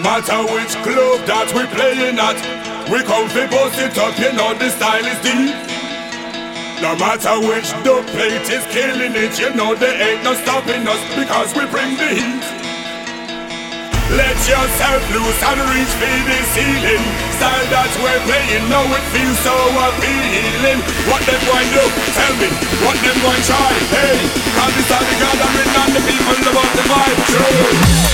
matter which club that we playing at, we call the boss it up, you know the style is deep. No matter which the plate is killing it, you know there ain't no stopping us because we bring the heat. Let yourself loose and reach for the ceiling. Style that we're playing, now it feels so appealing. What them going do? Tell me. What them going try? Hey, cause this the gathering and the people about the vibe. Bad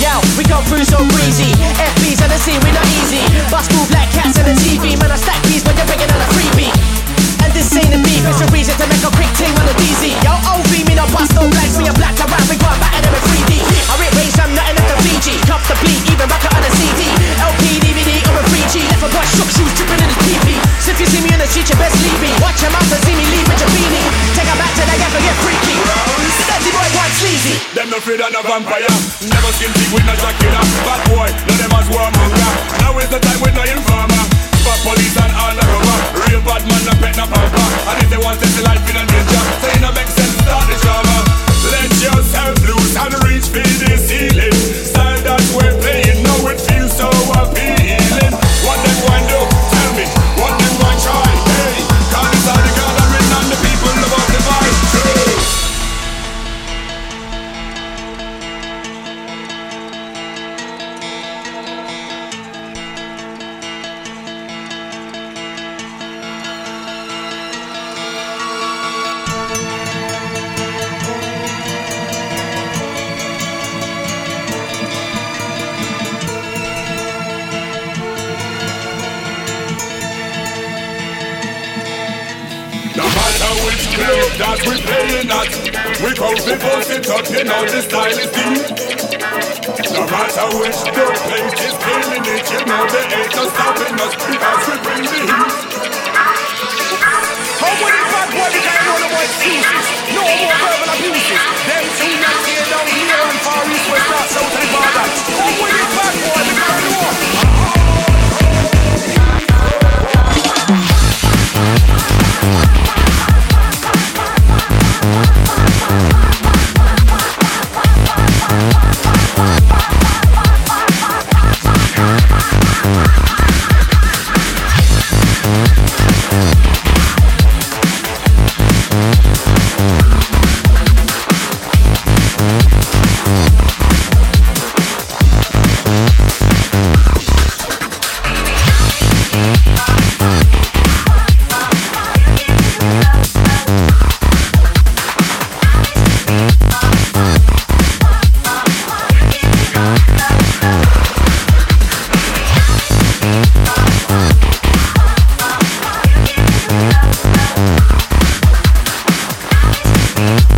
Yo, we come through so breezy. FBs on the scene, we not easy. Bust move like cats on the TV. Man, I stack these when you're bringing on a freebie. Ain't a beef, it's a reason to make a quick ting on the DZ. Yo, OV me no bust no blanks, me a black around, we go back at them in 3D. I rip race, I'm nothing like a Fiji. Cup the bleed, even back on a CD. LP, DVD, or a 3G. Left a boy shook shoes, dripping in his PP. So if you see me in the street, you best leave me. Watch your mouth and see me leave with your beanie. Take her back to the gap and get freaky. Dirty boy, quite sleazy. Them no afraid of no vampire Never skin big with no Dracula Bad boy, none them as warmonger Now is the time with no informer Spot police and all the undercover Real bad man, no pet, no pamper. And if they want to see life in a danger So it no make sense, start the drama Mm-hmm.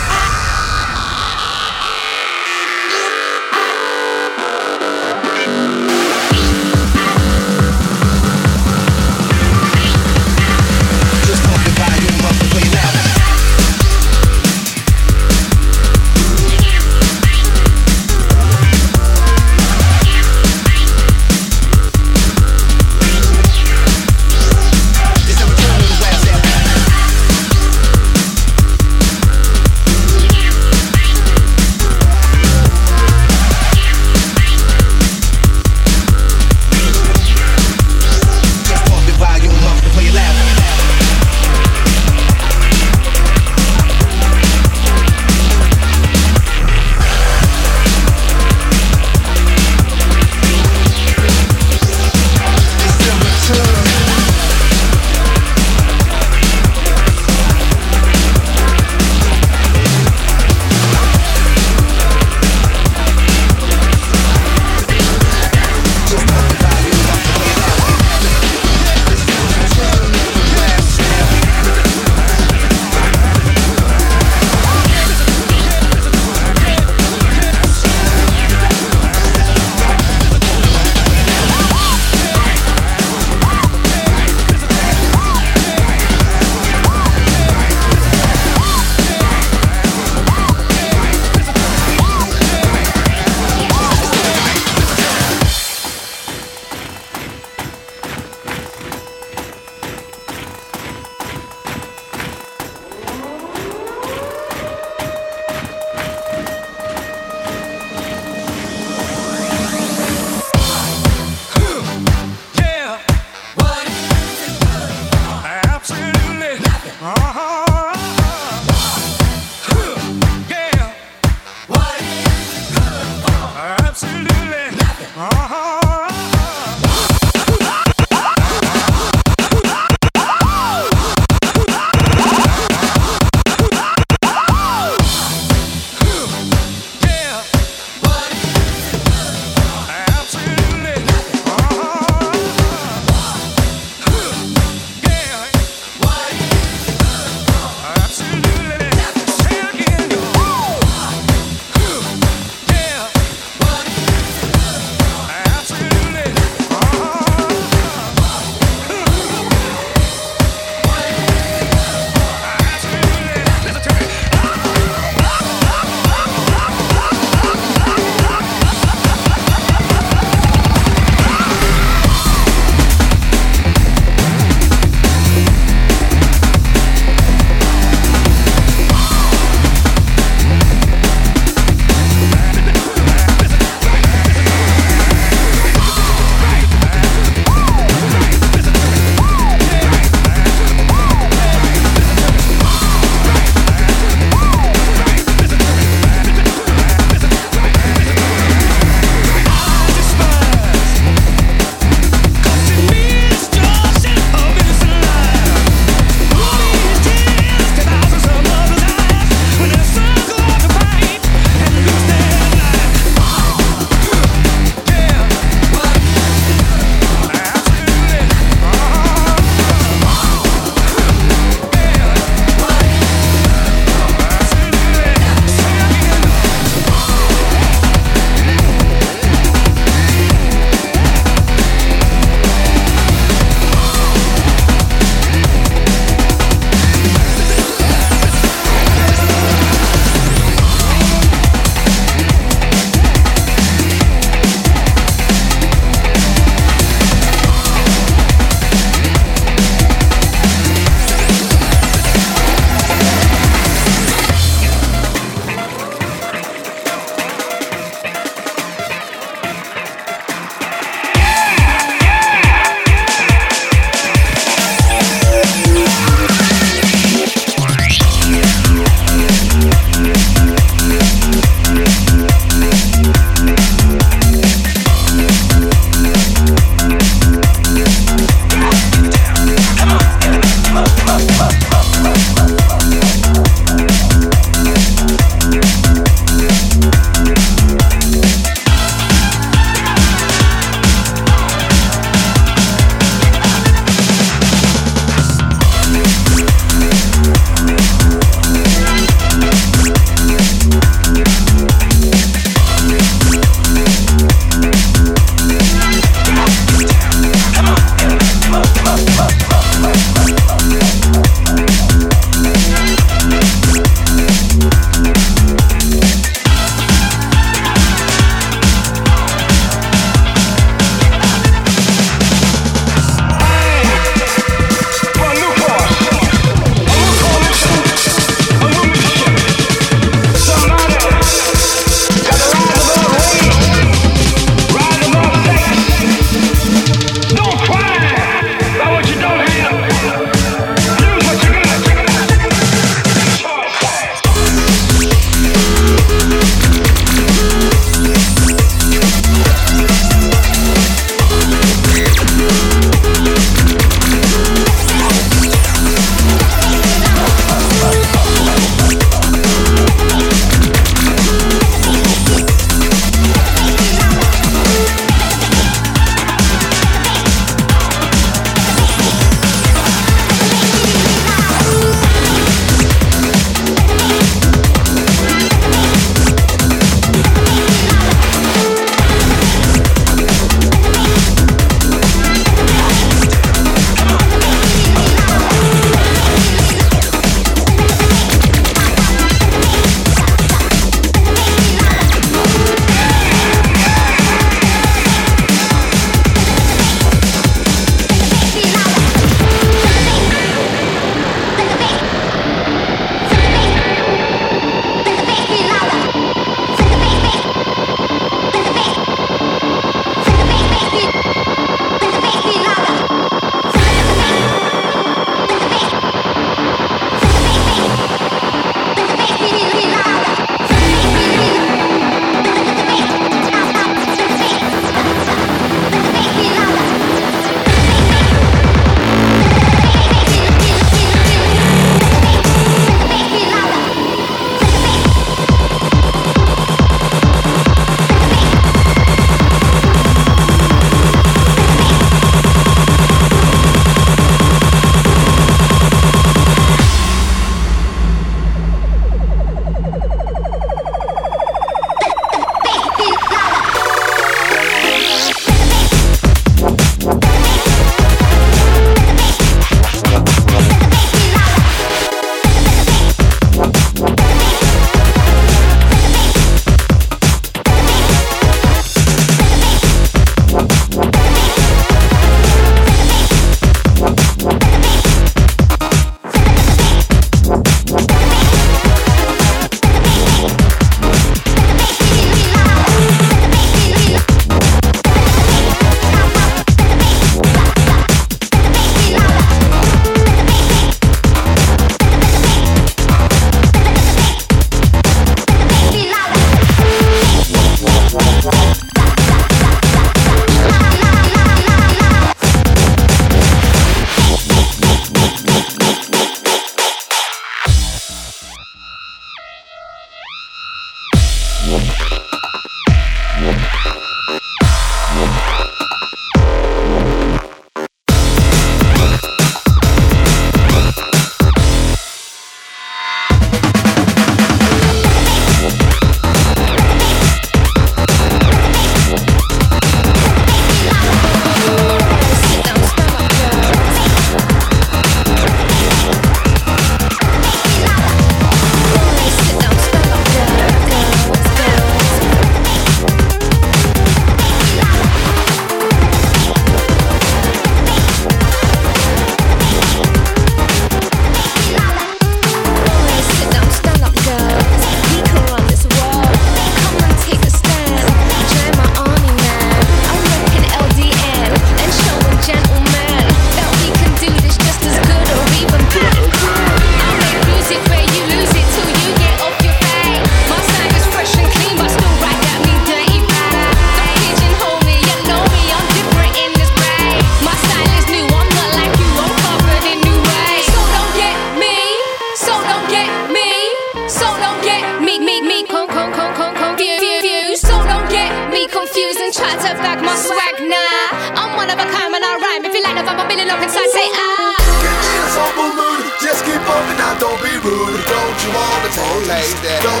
That? Don't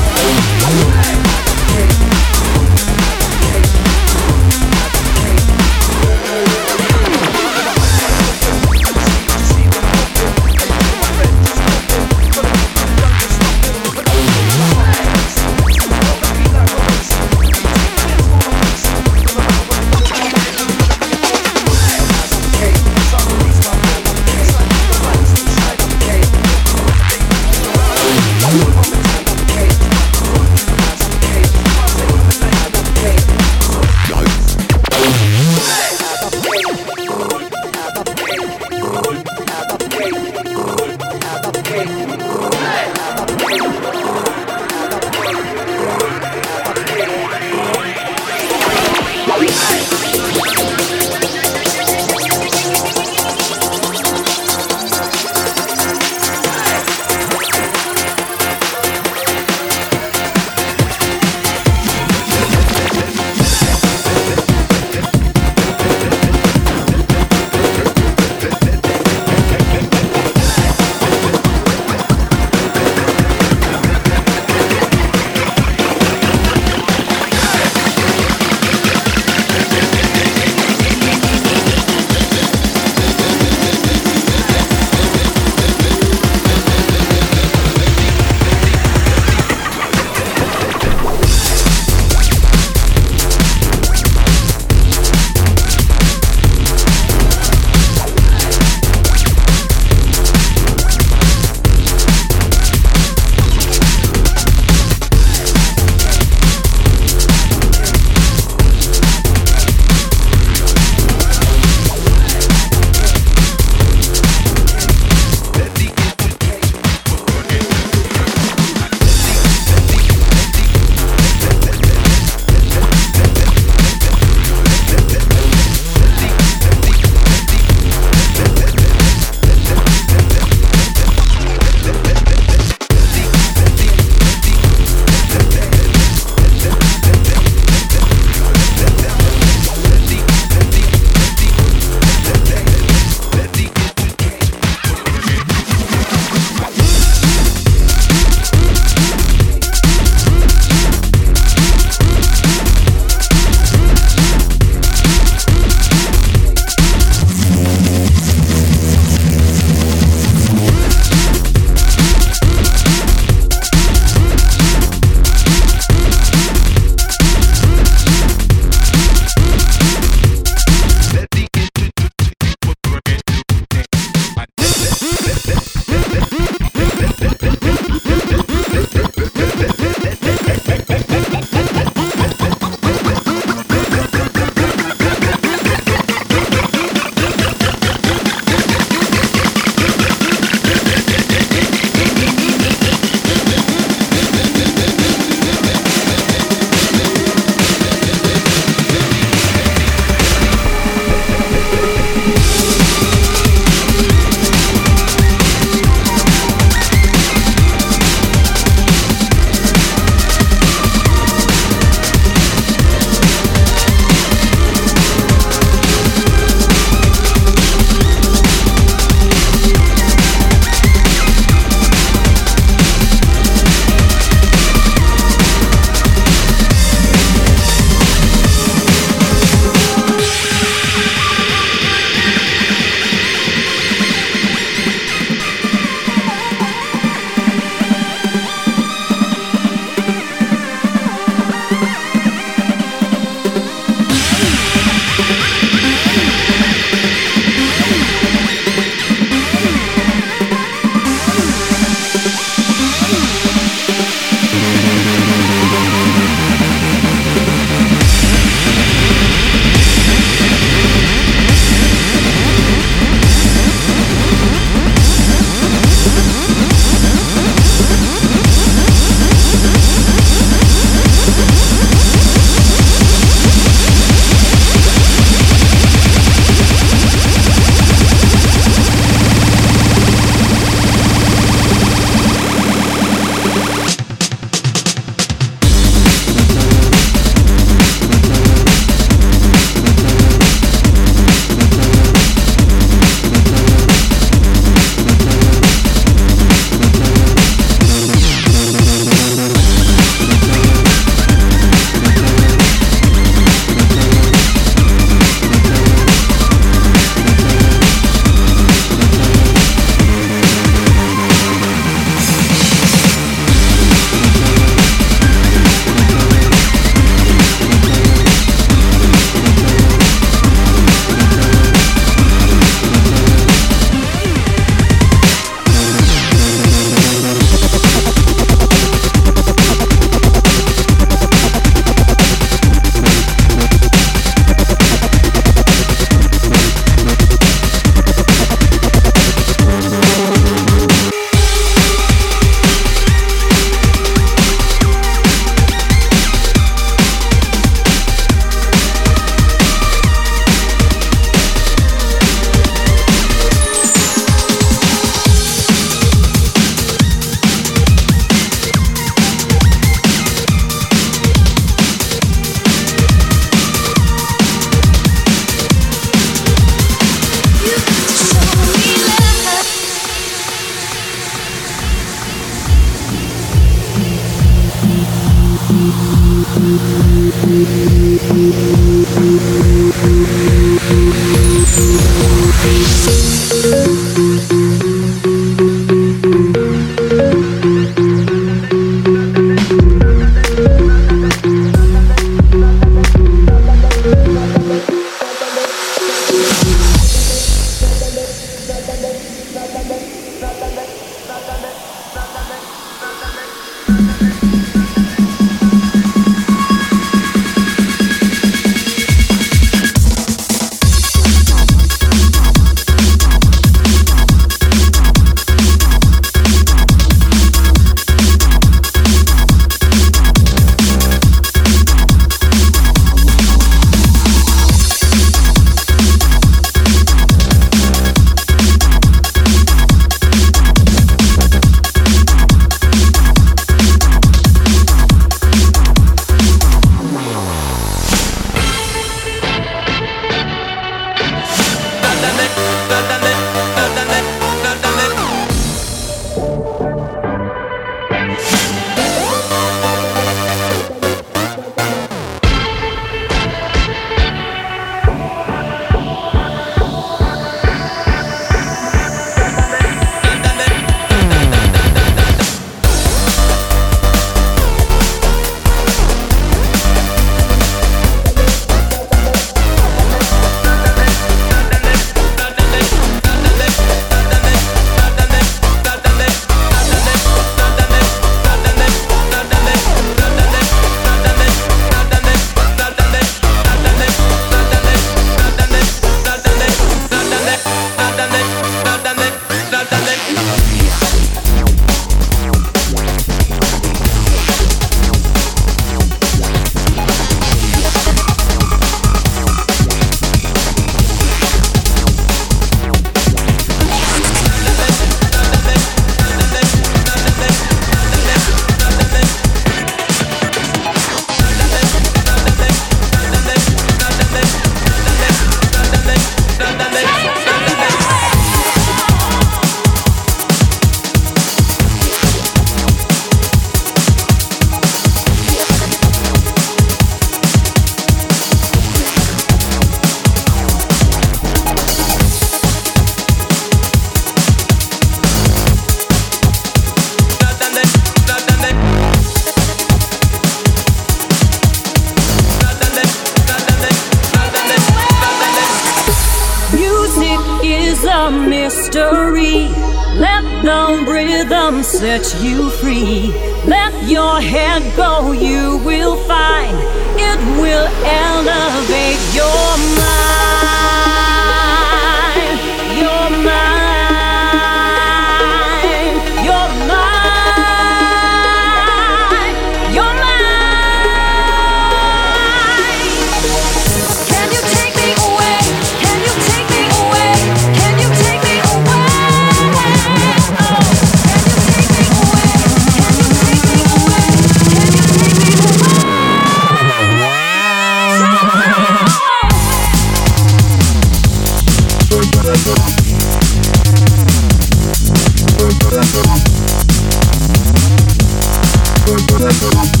Música